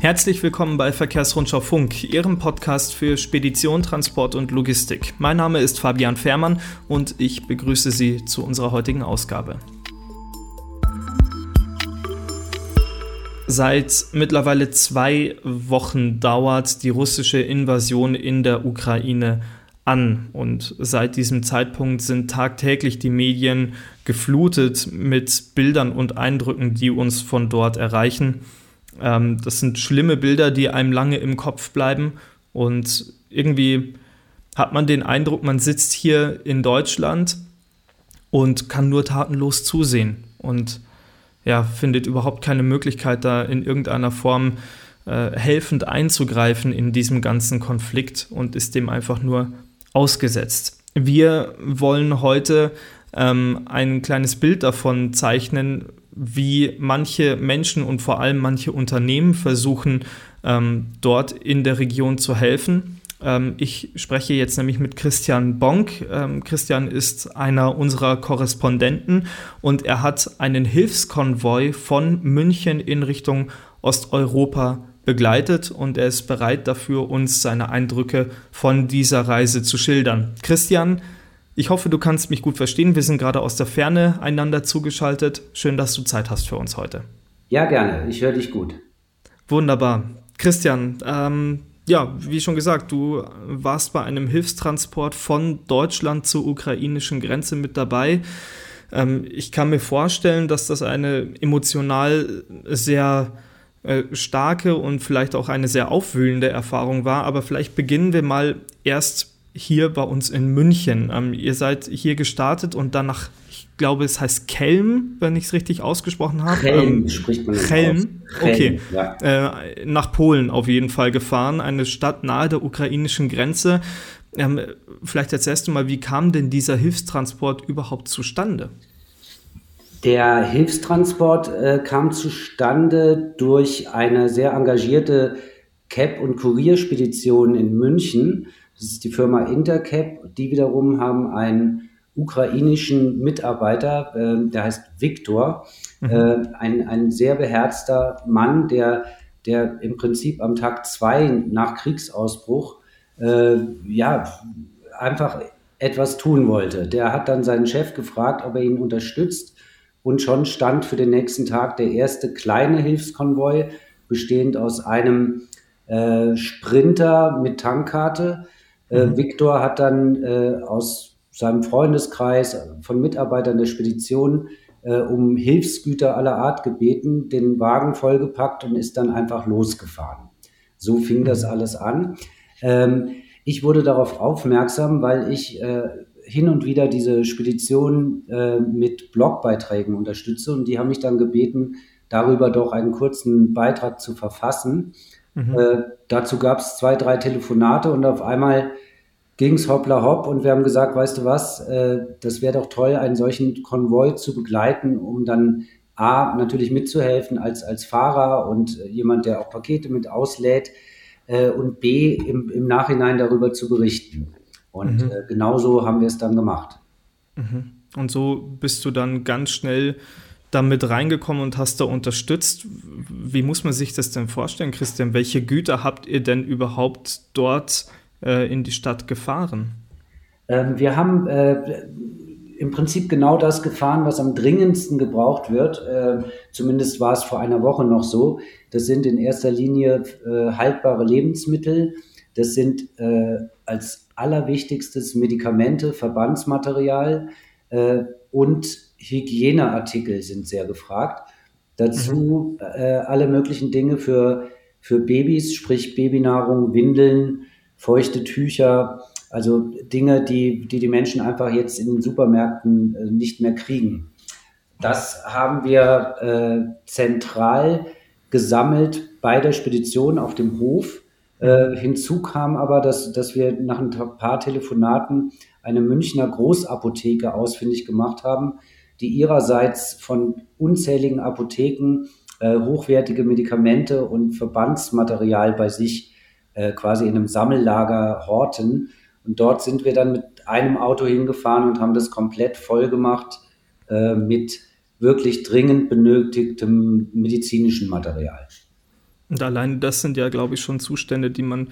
Herzlich willkommen bei Verkehrsrundschau Funk, Ihrem Podcast für Spedition, Transport und Logistik. Mein Name ist Fabian Fährmann und ich begrüße Sie zu unserer heutigen Ausgabe. Seit mittlerweile zwei Wochen dauert die russische Invasion in der Ukraine an und seit diesem Zeitpunkt sind tagtäglich die Medien geflutet mit Bildern und Eindrücken, die uns von dort erreichen. Ähm, das sind schlimme Bilder, die einem lange im Kopf bleiben und irgendwie hat man den Eindruck, man sitzt hier in Deutschland und kann nur tatenlos zusehen und ja, findet überhaupt keine Möglichkeit, da in irgendeiner Form äh, helfend einzugreifen in diesem ganzen Konflikt und ist dem einfach nur ausgesetzt. Wir wollen heute ähm, ein kleines Bild davon zeichnen, wie manche Menschen und vor allem manche Unternehmen versuchen, ähm, dort in der Region zu helfen. Ähm, ich spreche jetzt nämlich mit Christian Bonk. Ähm, Christian ist einer unserer Korrespondenten und er hat einen Hilfskonvoi von München in Richtung Osteuropa begleitet und er ist bereit dafür, uns seine Eindrücke von dieser Reise zu schildern. Christian, ich hoffe, du kannst mich gut verstehen. Wir sind gerade aus der Ferne einander zugeschaltet. Schön, dass du Zeit hast für uns heute. Ja, gerne. Ich höre dich gut. Wunderbar. Christian, ähm, ja, wie schon gesagt, du warst bei einem Hilfstransport von Deutschland zur ukrainischen Grenze mit dabei. Ähm, ich kann mir vorstellen, dass das eine emotional sehr äh, starke und vielleicht auch eine sehr aufwühlende Erfahrung war. Aber vielleicht beginnen wir mal erst hier bei uns in München. Ähm, ihr seid hier gestartet und dann nach, ich glaube, es heißt Kelm, wenn ich es richtig ausgesprochen habe. Kelm ähm, spricht man Kelm, okay. Ja. Äh, nach Polen auf jeden Fall gefahren, eine Stadt nahe der ukrainischen Grenze. Ähm, vielleicht erzählst du mal, wie kam denn dieser Hilfstransport überhaupt zustande? Der Hilfstransport äh, kam zustande durch eine sehr engagierte Cap- und Kurierspedition in München. Das ist die Firma Intercap. Die wiederum haben einen ukrainischen Mitarbeiter, äh, der heißt Viktor, mhm. äh, ein, ein sehr beherzter Mann, der, der im Prinzip am Tag zwei nach Kriegsausbruch äh, ja einfach etwas tun wollte. Der hat dann seinen Chef gefragt, ob er ihn unterstützt und schon stand für den nächsten Tag der erste kleine Hilfskonvoi, bestehend aus einem äh, Sprinter mit Tankkarte. Äh, mhm. Viktor hat dann äh, aus seinem Freundeskreis von Mitarbeitern der Spedition äh, um Hilfsgüter aller Art gebeten, den Wagen vollgepackt und ist dann einfach losgefahren. So fing das mhm. alles an. Ähm, ich wurde darauf aufmerksam, weil ich äh, hin und wieder diese Spedition äh, mit Blogbeiträgen unterstütze und die haben mich dann gebeten, darüber doch einen kurzen Beitrag zu verfassen. Mhm. Äh, dazu gab es zwei, drei Telefonate und auf einmal ging es hoppla hopp und wir haben gesagt, weißt du was, äh, das wäre doch toll, einen solchen Konvoi zu begleiten, um dann A, natürlich mitzuhelfen als, als Fahrer und jemand, der auch Pakete mit auslädt äh, und B, im, im Nachhinein darüber zu berichten. Und mhm. äh, genauso haben wir es dann gemacht. Mhm. Und so bist du dann ganz schnell damit reingekommen und hast da unterstützt. Wie muss man sich das denn vorstellen, Christian? Welche Güter habt ihr denn überhaupt dort äh, in die Stadt gefahren? Ähm, wir haben äh, im Prinzip genau das gefahren, was am dringendsten gebraucht wird. Äh, zumindest war es vor einer Woche noch so. Das sind in erster Linie äh, haltbare Lebensmittel. Das sind äh, als allerwichtigstes Medikamente, Verbandsmaterial äh, und Hygieneartikel sind sehr gefragt. Dazu mhm. äh, alle möglichen Dinge für, für Babys, sprich Babynahrung, Windeln, feuchte Tücher, also Dinge, die, die die Menschen einfach jetzt in den Supermärkten äh, nicht mehr kriegen. Das haben wir äh, zentral gesammelt bei der Spedition auf dem Hof äh, hinzu kam aber, dass, dass wir nach ein paar Telefonaten eine Münchner Großapotheke ausfindig gemacht haben, die ihrerseits von unzähligen Apotheken äh, hochwertige Medikamente und Verbandsmaterial bei sich äh, quasi in einem Sammellager horten. Und dort sind wir dann mit einem Auto hingefahren und haben das komplett voll gemacht äh, mit wirklich dringend benötigtem medizinischen Material. Und allein das sind ja, glaube ich, schon Zustände, die man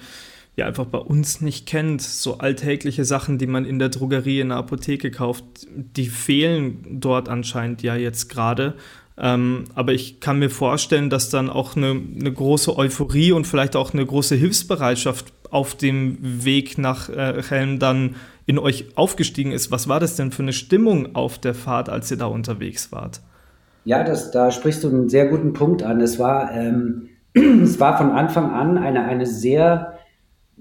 ja einfach bei uns nicht kennt. So alltägliche Sachen, die man in der Drogerie, in der Apotheke kauft, die fehlen dort anscheinend ja jetzt gerade. Ähm, aber ich kann mir vorstellen, dass dann auch eine, eine, große Euphorie und vielleicht auch eine große Hilfsbereitschaft auf dem Weg nach äh, Helm dann in euch aufgestiegen ist. Was war das denn für eine Stimmung auf der Fahrt, als ihr da unterwegs wart? Ja, das, da sprichst du einen sehr guten Punkt an. Es war, ähm, es war von Anfang an eine, eine sehr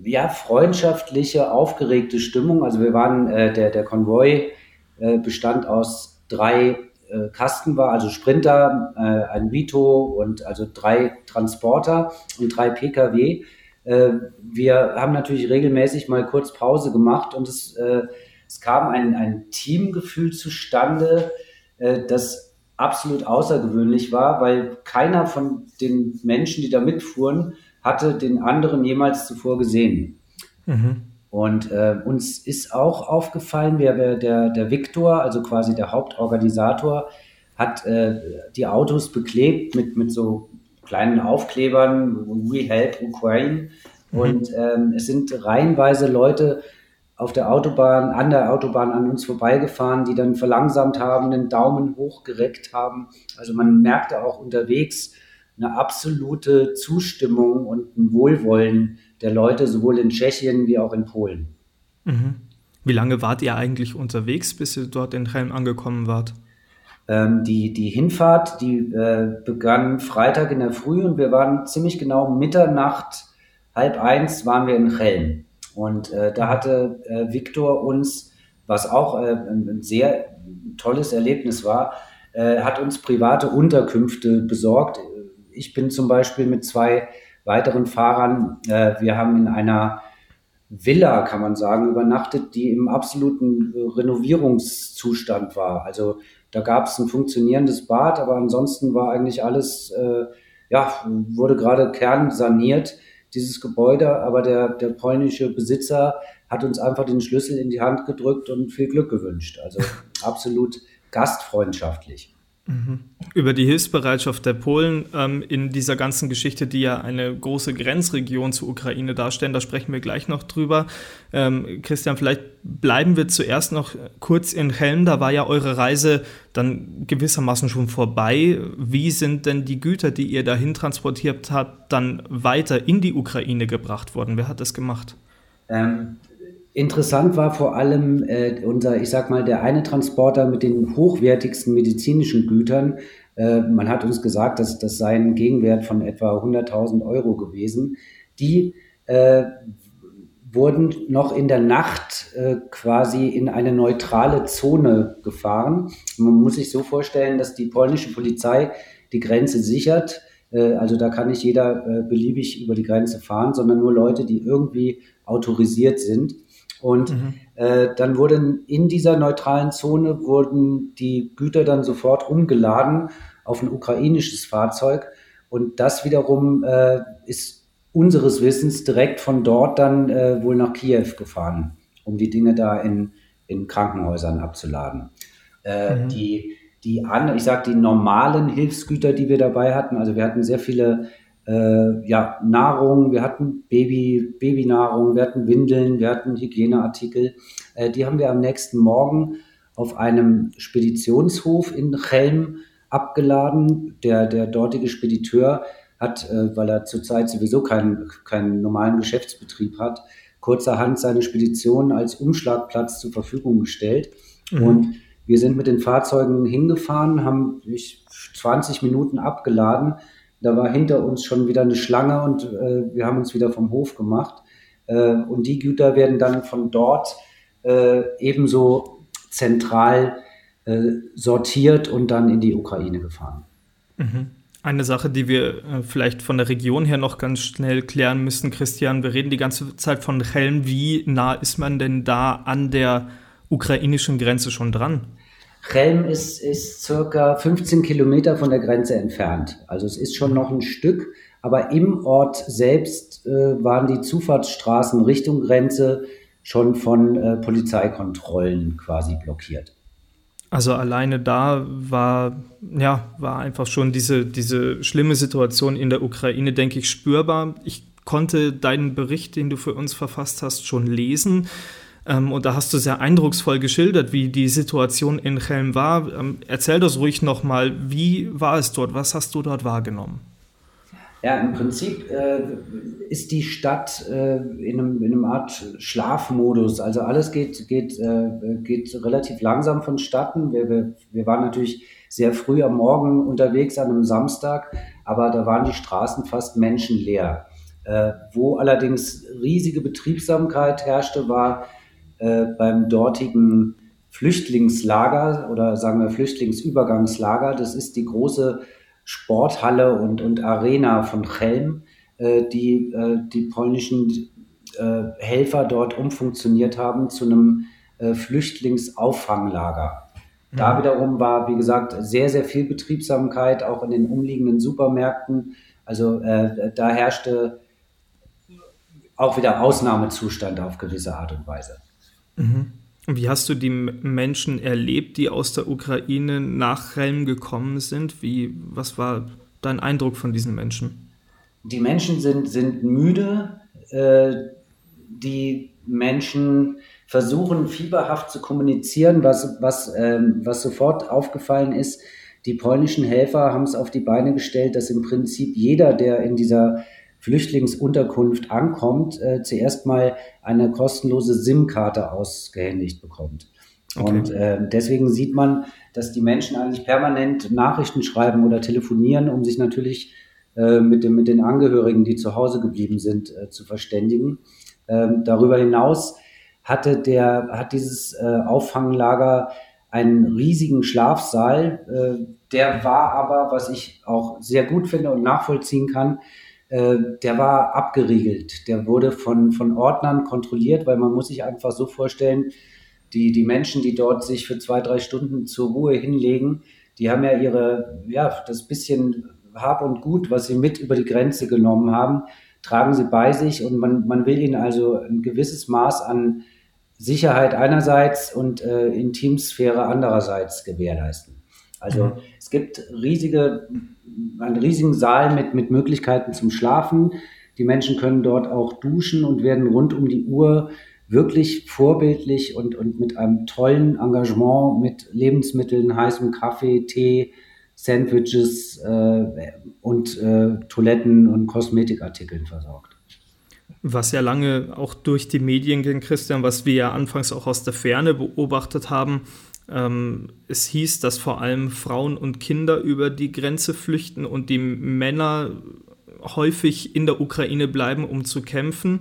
ja, freundschaftliche, aufgeregte Stimmung. Also wir waren, äh, der, der Konvoi äh, bestand aus drei äh, Kasten war, also Sprinter, äh, ein Vito und also drei Transporter und drei Pkw. Äh, wir haben natürlich regelmäßig mal kurz Pause gemacht und es, äh, es kam ein, ein Teamgefühl zustande, äh, das absolut außergewöhnlich war, weil keiner von den Menschen, die da mitfuhren, hatte den anderen jemals zuvor gesehen. Mhm. Und äh, uns ist auch aufgefallen, wer, wer der, der Viktor, also quasi der Hauptorganisator, hat äh, die Autos beklebt mit, mit so kleinen Aufklebern, We Help Ukraine. Mhm. Und ähm, es sind reihenweise Leute auf der Autobahn, an der Autobahn an uns vorbeigefahren, die dann verlangsamt haben, den Daumen hochgereckt haben. Also man merkte auch unterwegs eine absolute Zustimmung und ein Wohlwollen der Leute, sowohl in Tschechien wie auch in Polen. Mhm. Wie lange wart ihr eigentlich unterwegs, bis ihr dort in Helm angekommen wart? Ähm, die, die Hinfahrt, die äh, begann Freitag in der Früh und wir waren ziemlich genau Mitternacht, halb eins waren wir in Helm. Und äh, da hatte äh, Viktor uns, was auch äh, ein sehr tolles Erlebnis war, äh, hat uns private Unterkünfte besorgt. Ich bin zum Beispiel mit zwei weiteren Fahrern. Äh, wir haben in einer Villa, kann man sagen, übernachtet, die im absoluten Renovierungszustand war. Also da gab es ein funktionierendes Bad, aber ansonsten war eigentlich alles, äh, ja, wurde gerade kernsaniert, dieses Gebäude. Aber der, der polnische Besitzer hat uns einfach den Schlüssel in die Hand gedrückt und viel Glück gewünscht. Also absolut gastfreundschaftlich. Mhm. Über die Hilfsbereitschaft der Polen ähm, in dieser ganzen Geschichte, die ja eine große Grenzregion zur Ukraine darstellen, da sprechen wir gleich noch drüber. Ähm, Christian, vielleicht bleiben wir zuerst noch kurz in Helm. Da war ja eure Reise dann gewissermaßen schon vorbei. Wie sind denn die Güter, die ihr dahin transportiert habt, dann weiter in die Ukraine gebracht worden? Wer hat das gemacht? Ähm, Interessant war vor allem äh, unser, ich sag mal, der eine Transporter mit den hochwertigsten medizinischen Gütern. Äh, man hat uns gesagt, dass das sei ein Gegenwert von etwa 100.000 Euro gewesen. Die äh, wurden noch in der Nacht äh, quasi in eine neutrale Zone gefahren. Man muss sich so vorstellen, dass die polnische Polizei die Grenze sichert. Äh, also da kann nicht jeder äh, beliebig über die Grenze fahren, sondern nur Leute, die irgendwie autorisiert sind. Und mhm. äh, dann wurden in dieser neutralen Zone wurden die Güter dann sofort umgeladen auf ein ukrainisches Fahrzeug. Und das wiederum äh, ist unseres Wissens direkt von dort dann äh, wohl nach Kiew gefahren, um die Dinge da in, in Krankenhäusern abzuladen. Äh, mhm. Die, die an, ich sag die normalen Hilfsgüter, die wir dabei hatten, also wir hatten sehr viele äh, ja, Nahrung, wir hatten Baby, Babynahrung, wir hatten Windeln, wir hatten Hygieneartikel. Äh, die haben wir am nächsten Morgen auf einem Speditionshof in Chelm abgeladen. Der, der dortige Spediteur hat, äh, weil er zurzeit sowieso keinen, keinen normalen Geschäftsbetrieb hat, kurzerhand seine Spedition als Umschlagplatz zur Verfügung gestellt. Mhm. Und wir sind mit den Fahrzeugen hingefahren, haben 20 Minuten abgeladen, da war hinter uns schon wieder eine Schlange und äh, wir haben uns wieder vom Hof gemacht. Äh, und die Güter werden dann von dort äh, ebenso zentral äh, sortiert und dann in die Ukraine gefahren. Mhm. Eine Sache, die wir äh, vielleicht von der Region her noch ganz schnell klären müssen, Christian, wir reden die ganze Zeit von Helm. Wie nah ist man denn da an der ukrainischen Grenze schon dran? Chelm ist, ist circa 15 Kilometer von der Grenze entfernt. Also es ist schon noch ein Stück, aber im Ort selbst äh, waren die Zufahrtsstraßen Richtung Grenze schon von äh, Polizeikontrollen quasi blockiert. Also alleine da war, ja, war einfach schon diese, diese schlimme Situation in der Ukraine, denke ich, spürbar. Ich konnte deinen Bericht, den du für uns verfasst hast, schon lesen. Ähm, und da hast du sehr eindrucksvoll geschildert, wie die Situation in Chelm war. Ähm, erzähl das ruhig nochmal. Wie war es dort? Was hast du dort wahrgenommen? Ja, im Prinzip äh, ist die Stadt äh, in, einem, in einer Art Schlafmodus. Also alles geht, geht, äh, geht relativ langsam vonstatten. Wir, wir, wir waren natürlich sehr früh am Morgen unterwegs an einem Samstag, aber da waren die Straßen fast menschenleer. Äh, wo allerdings riesige Betriebsamkeit herrschte, war äh, beim dortigen Flüchtlingslager oder sagen wir Flüchtlingsübergangslager. Das ist die große Sporthalle und, und Arena von Chelm, äh, die äh, die polnischen äh, Helfer dort umfunktioniert haben zu einem äh, Flüchtlingauffanglager. Mhm. Da wiederum war, wie gesagt, sehr, sehr viel Betriebsamkeit, auch in den umliegenden Supermärkten. Also äh, da herrschte auch wieder Ausnahmezustand auf gewisse Art und Weise. Mhm. Wie hast du die Menschen erlebt, die aus der Ukraine nach Helm gekommen sind? Wie, was war dein Eindruck von diesen Menschen? Die Menschen sind, sind müde. Äh, die Menschen versuchen fieberhaft zu kommunizieren, was, was, ähm, was sofort aufgefallen ist. Die polnischen Helfer haben es auf die Beine gestellt, dass im Prinzip jeder, der in dieser Flüchtlingsunterkunft ankommt, äh, zuerst mal eine kostenlose SIM-Karte ausgehändigt bekommt. Okay. Und äh, deswegen sieht man, dass die Menschen eigentlich permanent Nachrichten schreiben oder telefonieren, um sich natürlich äh, mit, dem, mit den Angehörigen, die zu Hause geblieben sind, äh, zu verständigen. Ähm, darüber hinaus hatte der, hat dieses äh, Auffanglager einen riesigen Schlafsaal. Äh, der war aber, was ich auch sehr gut finde und nachvollziehen kann, äh, der war abgeriegelt. Der wurde von, von Ordnern kontrolliert, weil man muss sich einfach so vorstellen, die, die Menschen, die dort sich für zwei, drei Stunden zur Ruhe hinlegen, die haben ja ihre, ja, das bisschen Hab und Gut, was sie mit über die Grenze genommen haben, tragen sie bei sich und man, man will ihnen also ein gewisses Maß an Sicherheit einerseits und äh, Intimsphäre andererseits gewährleisten. Also mhm. es gibt riesige einen riesigen Saal mit, mit Möglichkeiten zum Schlafen. Die Menschen können dort auch duschen und werden rund um die Uhr wirklich vorbildlich und, und mit einem tollen Engagement mit Lebensmitteln, heißem Kaffee, Tee, Sandwiches äh, und äh, Toiletten und Kosmetikartikeln versorgt. Was ja lange auch durch die Medien ging, Christian, was wir ja anfangs auch aus der Ferne beobachtet haben, ähm, es hieß, dass vor allem Frauen und Kinder über die Grenze flüchten und die Männer häufig in der Ukraine bleiben, um zu kämpfen,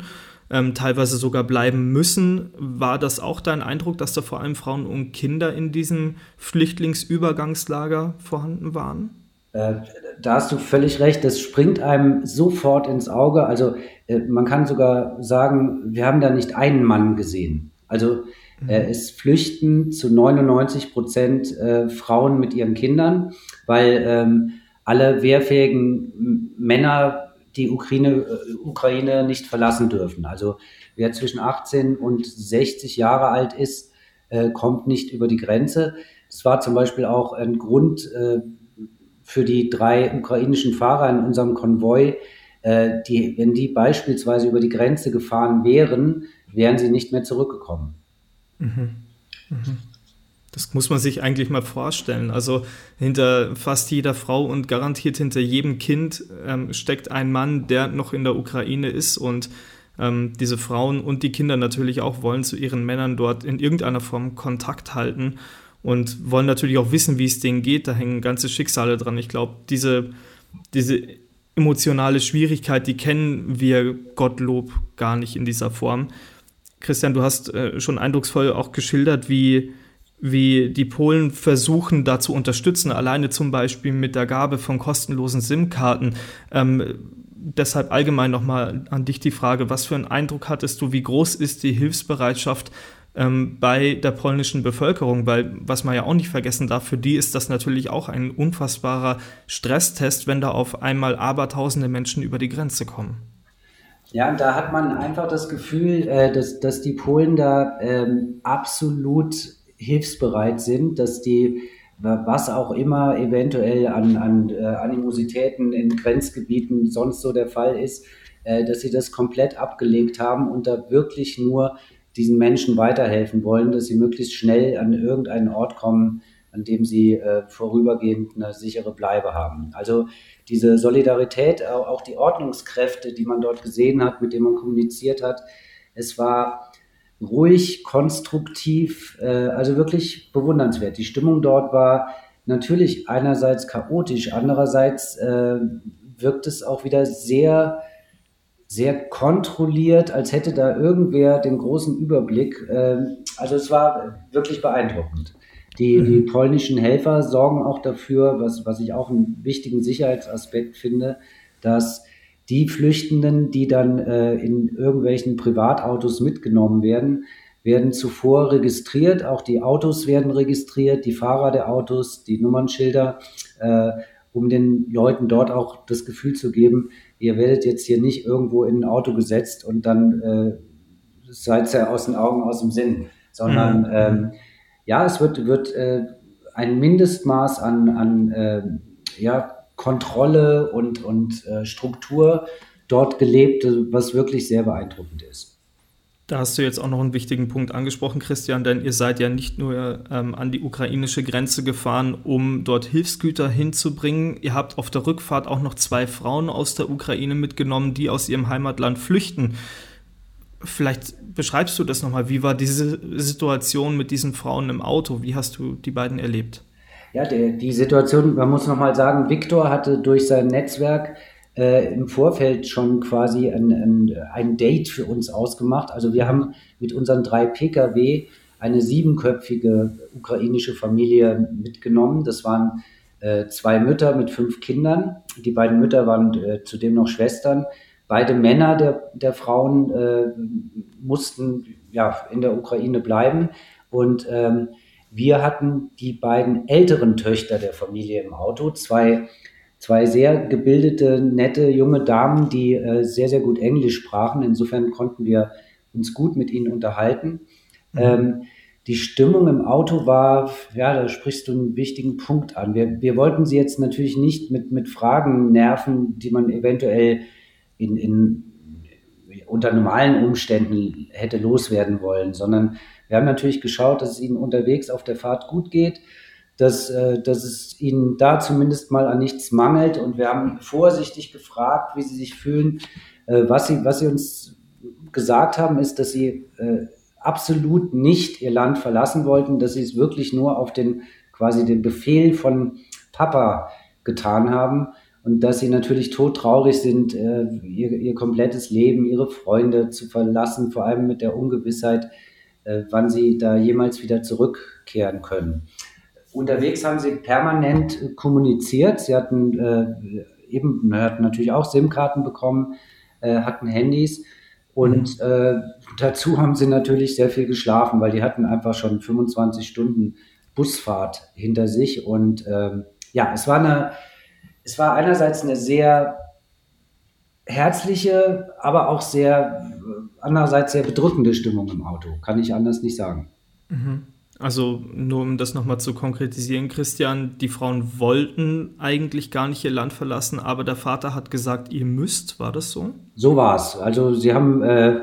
ähm, teilweise sogar bleiben müssen. War das auch dein Eindruck, dass da vor allem Frauen und Kinder in diesem Flüchtlingsübergangslager vorhanden waren? Äh, da hast du völlig recht, das springt einem sofort ins Auge. Also äh, man kann sogar sagen, wir haben da nicht einen Mann gesehen. Also mhm. es flüchten zu 99 Prozent äh, Frauen mit ihren Kindern, weil ähm, alle wehrfähigen Männer die Ukraine, äh, Ukraine nicht verlassen dürfen. Also wer zwischen 18 und 60 Jahre alt ist, äh, kommt nicht über die Grenze. Das war zum Beispiel auch ein Grund für die drei ukrainischen Fahrer in unserem Konvoi, die, wenn die beispielsweise über die Grenze gefahren wären, wären sie nicht mehr zurückgekommen. Mhm. Mhm. Das muss man sich eigentlich mal vorstellen. Also hinter fast jeder Frau und garantiert hinter jedem Kind ähm, steckt ein Mann, der noch in der Ukraine ist und ähm, diese Frauen und die Kinder natürlich auch wollen zu ihren Männern dort in irgendeiner Form Kontakt halten und wollen natürlich auch wissen, wie es denen geht. Da hängen ganze Schicksale dran. Ich glaube, diese, diese emotionale Schwierigkeit, die kennen wir Gottlob gar nicht in dieser Form. Christian, du hast äh, schon eindrucksvoll auch geschildert, wie, wie die Polen versuchen, da zu unterstützen, alleine zum Beispiel mit der Gabe von kostenlosen SIM-Karten. Ähm, deshalb allgemein nochmal an dich die Frage, was für einen Eindruck hattest du, wie groß ist die Hilfsbereitschaft ähm, bei der polnischen Bevölkerung? Weil, was man ja auch nicht vergessen darf, für die ist das natürlich auch ein unfassbarer Stresstest, wenn da auf einmal abertausende Menschen über die Grenze kommen. Ja, da hat man einfach das Gefühl, äh, dass, dass die Polen da ähm, absolut hilfsbereit sind, dass die was auch immer eventuell an, an äh, Animositäten in Grenzgebieten sonst so der Fall ist, äh, dass sie das komplett abgelegt haben und da wirklich nur diesen Menschen weiterhelfen wollen, dass sie möglichst schnell an irgendeinen Ort kommen, an dem sie äh, vorübergehend eine sichere Bleibe haben. Also diese Solidarität, auch die Ordnungskräfte, die man dort gesehen hat, mit denen man kommuniziert hat, es war ruhig, konstruktiv, äh, also wirklich bewundernswert. Die Stimmung dort war natürlich einerseits chaotisch, andererseits äh, wirkt es auch wieder sehr, sehr kontrolliert, als hätte da irgendwer den großen Überblick. Äh, also es war wirklich beeindruckend. Die, mhm. die polnischen Helfer sorgen auch dafür, was, was ich auch einen wichtigen Sicherheitsaspekt finde, dass die Flüchtenden, die dann äh, in irgendwelchen Privatautos mitgenommen werden, werden zuvor registriert. Auch die Autos werden registriert, die Fahrer der Autos, die Nummernschilder, äh, um den Leuten dort auch das Gefühl zu geben, ihr werdet jetzt hier nicht irgendwo in ein Auto gesetzt und dann äh, seid ihr aus den Augen, aus dem Sinn, sondern mhm. ähm, ja, es wird, wird äh, ein Mindestmaß an, an äh, ja, Kontrolle und, und äh, Struktur dort gelebt, was wirklich sehr beeindruckend ist. Da hast du jetzt auch noch einen wichtigen Punkt angesprochen, Christian, denn ihr seid ja nicht nur ähm, an die ukrainische Grenze gefahren, um dort Hilfsgüter hinzubringen. Ihr habt auf der Rückfahrt auch noch zwei Frauen aus der Ukraine mitgenommen, die aus ihrem Heimatland flüchten. Vielleicht beschreibst du das nochmal. Wie war diese Situation mit diesen Frauen im Auto? Wie hast du die beiden erlebt? Ja, der, die Situation, man muss nochmal sagen, Viktor hatte durch sein Netzwerk äh, im Vorfeld schon quasi ein, ein, ein, Date für uns ausgemacht. Also wir haben mit unseren drei Pkw eine siebenköpfige ukrainische Familie mitgenommen. Das waren äh, zwei Mütter mit fünf Kindern. Die beiden Mütter waren äh, zudem noch Schwestern. Beide Männer der, der Frauen äh, mussten ja, in der Ukraine bleiben. Und ähm, wir hatten die beiden älteren Töchter der Familie im Auto, zwei, zwei sehr gebildete, nette junge Damen, die äh, sehr, sehr gut Englisch sprachen. Insofern konnten wir uns gut mit ihnen unterhalten. Mhm. Ähm, die Stimmung im Auto war, ja, da sprichst du einen wichtigen Punkt an. Wir, wir wollten sie jetzt natürlich nicht mit, mit Fragen nerven, die man eventuell in, in, unter normalen Umständen hätte loswerden wollen, sondern wir haben natürlich geschaut, dass es ihnen unterwegs auf der Fahrt gut geht, dass, äh, dass es ihnen da zumindest mal an nichts mangelt. Und wir haben vorsichtig gefragt, wie sie sich fühlen. Äh, was, sie, was sie uns gesagt haben, ist, dass sie äh, absolut nicht ihr Land verlassen wollten, dass sie es wirklich nur auf den quasi den Befehl von Papa getan haben und dass sie natürlich todtraurig sind, ihr, ihr komplettes Leben, ihre Freunde zu verlassen, vor allem mit der Ungewissheit, äh, wann sie da jemals wieder zurückkehren können. Unterwegs haben sie permanent kommuniziert. Sie hatten äh, eben, hatten natürlich auch SIM-Karten bekommen, äh, hatten Handys und äh, dazu haben sie natürlich sehr viel geschlafen, weil die hatten einfach schon 25 Stunden Busfahrt hinter sich und ähm, ja, es war eine, es war einerseits eine sehr herzliche, aber auch sehr andererseits sehr bedrückende Stimmung im Auto. Kann ich anders nicht sagen. Mhm. Also nur um das nochmal zu konkretisieren, Christian, die Frauen wollten eigentlich gar nicht ihr Land verlassen, aber der Vater hat gesagt, ihr müsst, war das so? So war es. Also sie haben, äh,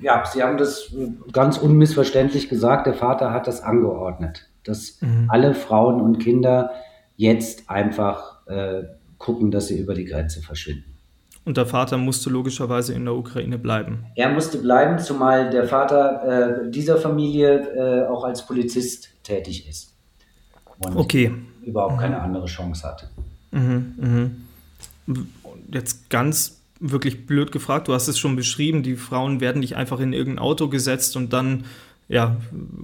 ja, sie haben das ganz unmissverständlich gesagt, der Vater hat das angeordnet, dass mhm. alle Frauen und Kinder jetzt einfach äh, gucken, dass sie über die Grenze verschwinden. Und der Vater musste logischerweise in der Ukraine bleiben. Er musste bleiben, zumal der Vater äh, dieser Familie äh, auch als Polizist tätig ist. Und okay. überhaupt mhm. keine andere Chance hat. Mhm, mh. Jetzt ganz wirklich blöd gefragt, du hast es schon beschrieben, die Frauen werden nicht einfach in irgendein Auto gesetzt und dann ja,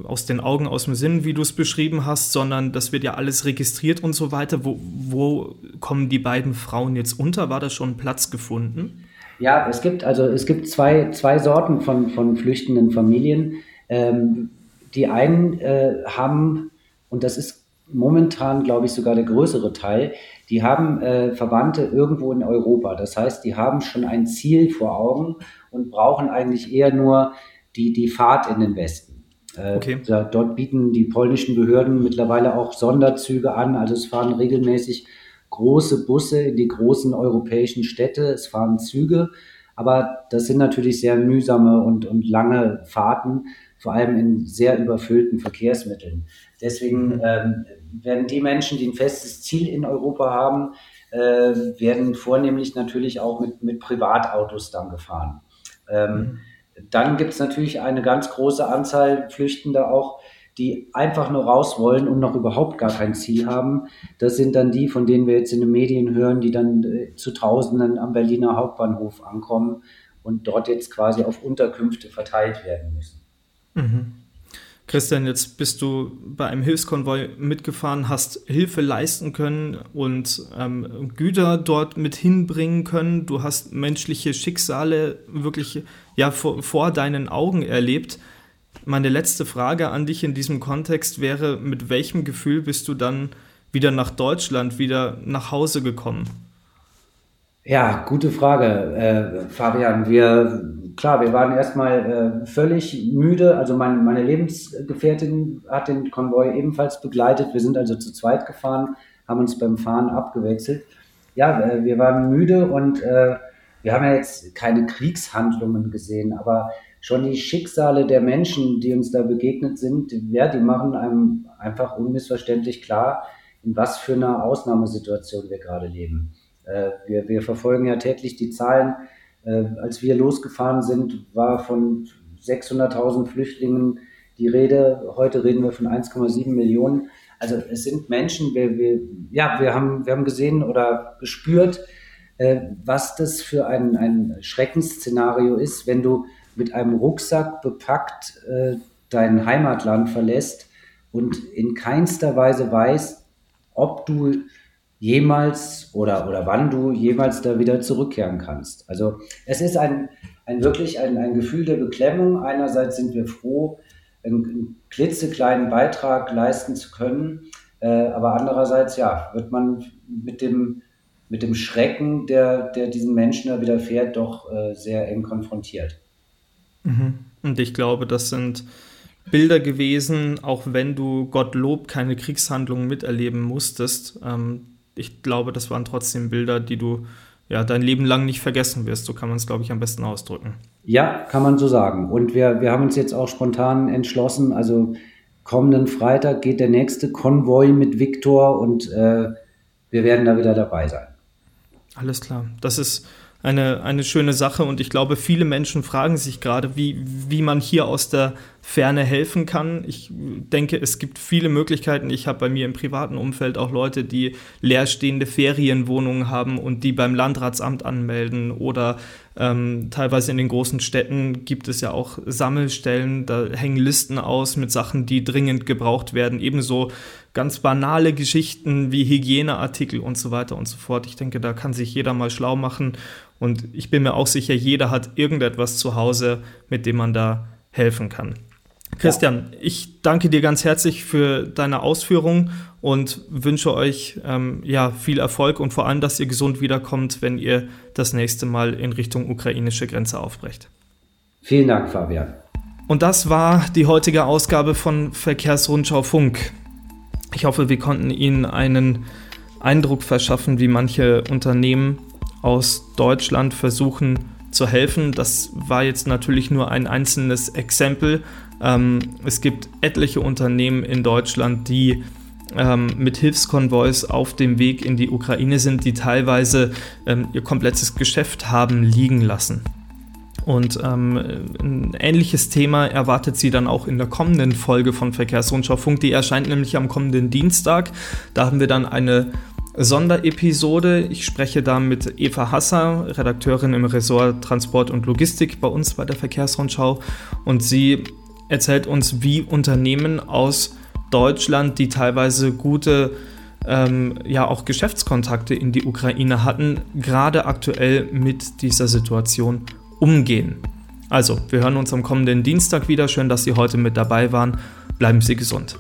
aus den Augen, aus dem Sinn, wie du es beschrieben hast, sondern das wird ja alles registriert und so weiter. Wo, wo kommen die beiden Frauen jetzt unter? War da schon Platz gefunden? Ja, es gibt also es gibt zwei, zwei Sorten von, von flüchtenden Familien. Ähm, die einen äh, haben, und das ist momentan, glaube ich, sogar der größere Teil, die haben äh, Verwandte irgendwo in Europa. Das heißt, die haben schon ein Ziel vor Augen und brauchen eigentlich eher nur die, die Fahrt in den Westen. Äh, okay. Da, dort bieten die polnischen Behörden mittlerweile auch Sonderzüge an. Also es fahren regelmäßig große Busse in die großen europäischen Städte. Es fahren Züge. Aber das sind natürlich sehr mühsame und, und lange Fahrten, vor allem in sehr überfüllten Verkehrsmitteln. Deswegen mhm. ähm, werden die Menschen, die ein festes Ziel in Europa haben, äh, werden vornehmlich natürlich auch mit, mit Privatautos dann gefahren. Ähm, mhm. Dann gibt es natürlich eine ganz große Anzahl Flüchtender auch, die einfach nur raus wollen und noch überhaupt gar kein Ziel haben. Das sind dann die, von denen wir jetzt in den Medien hören, die dann äh, zu Tausenden am Berliner Hauptbahnhof ankommen und dort jetzt quasi auf Unterkünfte verteilt werden müssen. Mhm. Christian, jetzt bist du bei einem Hilfskonvoi mitgefahren, hast Hilfe leisten können und ähm, Güter dort mit hinbringen können. Du hast menschliche Schicksale wirklich ja, vor, vor deinen Augen erlebt. Meine letzte Frage an dich in diesem Kontext wäre, mit welchem Gefühl bist du dann wieder nach Deutschland, wieder nach Hause gekommen? Ja, gute Frage, äh, Fabian. Wir, klar, wir waren erstmal äh, völlig müde. Also mein, meine Lebensgefährtin hat den Konvoi ebenfalls begleitet. Wir sind also zu zweit gefahren, haben uns beim Fahren abgewechselt. Ja, äh, wir waren müde und äh, wir haben ja jetzt keine Kriegshandlungen gesehen, aber schon die Schicksale der Menschen, die uns da begegnet sind, ja, die machen einem einfach unmissverständlich klar, in was für einer Ausnahmesituation wir gerade leben. Äh, wir, wir verfolgen ja täglich die Zahlen. Äh, als wir losgefahren sind, war von 600.000 Flüchtlingen die Rede. Heute reden wir von 1,7 Millionen. Also es sind Menschen, wir, wir, ja, wir haben, wir haben gesehen oder gespürt, äh, was das für ein, ein Schreckensszenario ist, wenn du mit einem Rucksack bepackt äh, dein Heimatland verlässt und in keinster Weise weißt, ob du jemals oder, oder wann du jemals da wieder zurückkehren kannst. Also es ist ein, ein wirklich ein, ein Gefühl der Beklemmung. Einerseits sind wir froh, einen, einen klitzekleinen Beitrag leisten zu können, äh, aber andererseits ja, wird man mit dem, mit dem Schrecken, der, der diesen Menschen da widerfährt, doch äh, sehr eng konfrontiert. Mhm. Und ich glaube, das sind Bilder gewesen, auch wenn du Gottlob keine Kriegshandlungen miterleben musstest. Ähm, ich glaube, das waren trotzdem Bilder, die du ja dein Leben lang nicht vergessen wirst. So kann man es, glaube ich, am besten ausdrücken. Ja, kann man so sagen. Und wir, wir haben uns jetzt auch spontan entschlossen, also kommenden Freitag geht der nächste Konvoi mit Viktor und äh, wir werden da wieder dabei sein. Alles klar. Das ist eine, eine schöne Sache und ich glaube, viele Menschen fragen sich gerade, wie, wie man hier aus der Ferne helfen kann. Ich denke, es gibt viele Möglichkeiten. Ich habe bei mir im privaten Umfeld auch Leute, die leerstehende Ferienwohnungen haben und die beim Landratsamt anmelden oder ähm, teilweise in den großen Städten gibt es ja auch Sammelstellen, da hängen Listen aus mit Sachen, die dringend gebraucht werden. Ebenso ganz banale Geschichten wie Hygieneartikel und so weiter und so fort. Ich denke, da kann sich jeder mal schlau machen und ich bin mir auch sicher, jeder hat irgendetwas zu Hause, mit dem man da helfen kann. Christian, ja. ich danke dir ganz herzlich für deine Ausführungen und wünsche euch ähm, ja, viel Erfolg und vor allem, dass ihr gesund wiederkommt, wenn ihr das nächste Mal in Richtung ukrainische Grenze aufbrecht. Vielen Dank, Fabian. Und das war die heutige Ausgabe von Verkehrsrundschau Funk. Ich hoffe, wir konnten Ihnen einen Eindruck verschaffen, wie manche Unternehmen aus Deutschland versuchen zu helfen. Das war jetzt natürlich nur ein einzelnes Exempel. Ähm, es gibt etliche Unternehmen in Deutschland, die ähm, mit Hilfskonvois auf dem Weg in die Ukraine sind, die teilweise ähm, ihr komplettes Geschäft haben liegen lassen. Und ähm, ein ähnliches Thema erwartet sie dann auch in der kommenden Folge von Verkehrsrundschau Funk. Die erscheint nämlich am kommenden Dienstag. Da haben wir dann eine Sonderepisode. Ich spreche da mit Eva Hasser, Redakteurin im Ressort Transport und Logistik bei uns bei der Verkehrsrundschau. Und sie erzählt uns, wie Unternehmen aus Deutschland, die teilweise gute ähm, ja auch Geschäftskontakte in die Ukraine hatten, gerade aktuell mit dieser Situation umgehen. Also, wir hören uns am kommenden Dienstag wieder. Schön, dass Sie heute mit dabei waren. Bleiben Sie gesund.